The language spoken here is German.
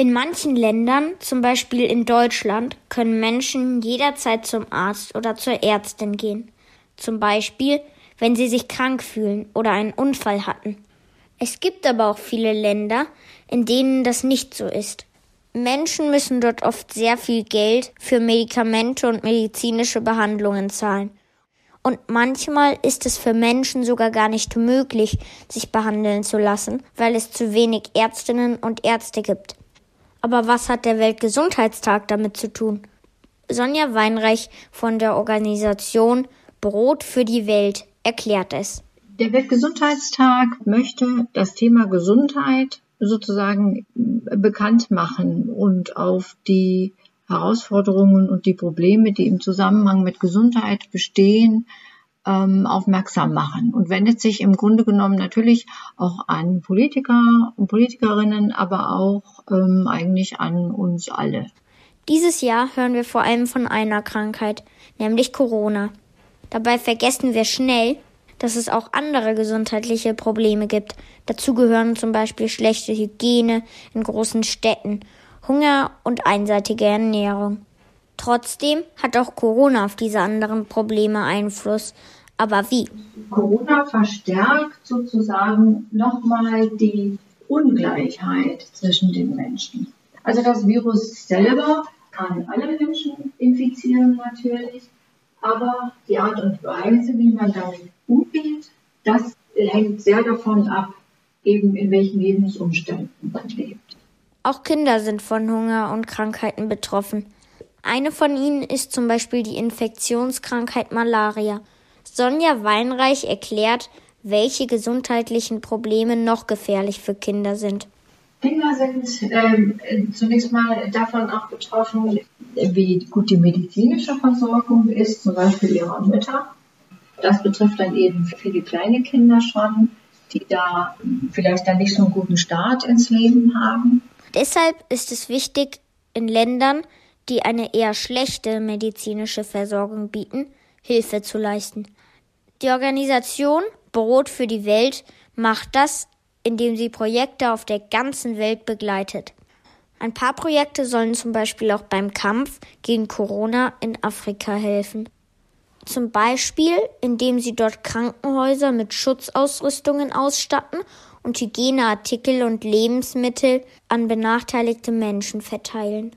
In manchen Ländern, zum Beispiel in Deutschland, können Menschen jederzeit zum Arzt oder zur Ärztin gehen. Zum Beispiel, wenn sie sich krank fühlen oder einen Unfall hatten. Es gibt aber auch viele Länder, in denen das nicht so ist. Menschen müssen dort oft sehr viel Geld für Medikamente und medizinische Behandlungen zahlen. Und manchmal ist es für Menschen sogar gar nicht möglich, sich behandeln zu lassen, weil es zu wenig Ärztinnen und Ärzte gibt. Aber was hat der Weltgesundheitstag damit zu tun? Sonja Weinreich von der Organisation Brot für die Welt erklärt es. Der Weltgesundheitstag möchte das Thema Gesundheit sozusagen bekannt machen und auf die Herausforderungen und die Probleme, die im Zusammenhang mit Gesundheit bestehen, ähm, aufmerksam machen und wendet sich im Grunde genommen natürlich auch an Politiker und Politikerinnen, aber auch ähm, eigentlich an uns alle. Dieses Jahr hören wir vor allem von einer Krankheit, nämlich Corona. Dabei vergessen wir schnell, dass es auch andere gesundheitliche Probleme gibt. Dazu gehören zum Beispiel schlechte Hygiene in großen Städten, Hunger und einseitige Ernährung. Trotzdem hat auch Corona auf diese anderen Probleme Einfluss. Aber wie? Corona verstärkt sozusagen nochmal die Ungleichheit zwischen den Menschen. Also das Virus selber kann alle Menschen infizieren natürlich, aber die Art und Weise, wie man damit umgeht, das hängt sehr davon ab, eben in welchen Lebensumständen man lebt. Auch Kinder sind von Hunger und Krankheiten betroffen. Eine von ihnen ist zum Beispiel die Infektionskrankheit Malaria. Sonja Weinreich erklärt, welche gesundheitlichen Probleme noch gefährlich für Kinder sind. Kinder sind ähm, zunächst mal davon auch betroffen, wie gut die medizinische Versorgung ist, zum Beispiel ihrer Mütter. Das betrifft dann eben viele kleine Kinder schon, die da vielleicht dann nicht so einen guten Start ins Leben haben. Deshalb ist es wichtig, in Ländern, die eine eher schlechte medizinische Versorgung bieten, Hilfe zu leisten. Die Organisation Brot für die Welt macht das, indem sie Projekte auf der ganzen Welt begleitet. Ein paar Projekte sollen zum Beispiel auch beim Kampf gegen Corona in Afrika helfen. Zum Beispiel, indem sie dort Krankenhäuser mit Schutzausrüstungen ausstatten und Hygieneartikel und Lebensmittel an benachteiligte Menschen verteilen.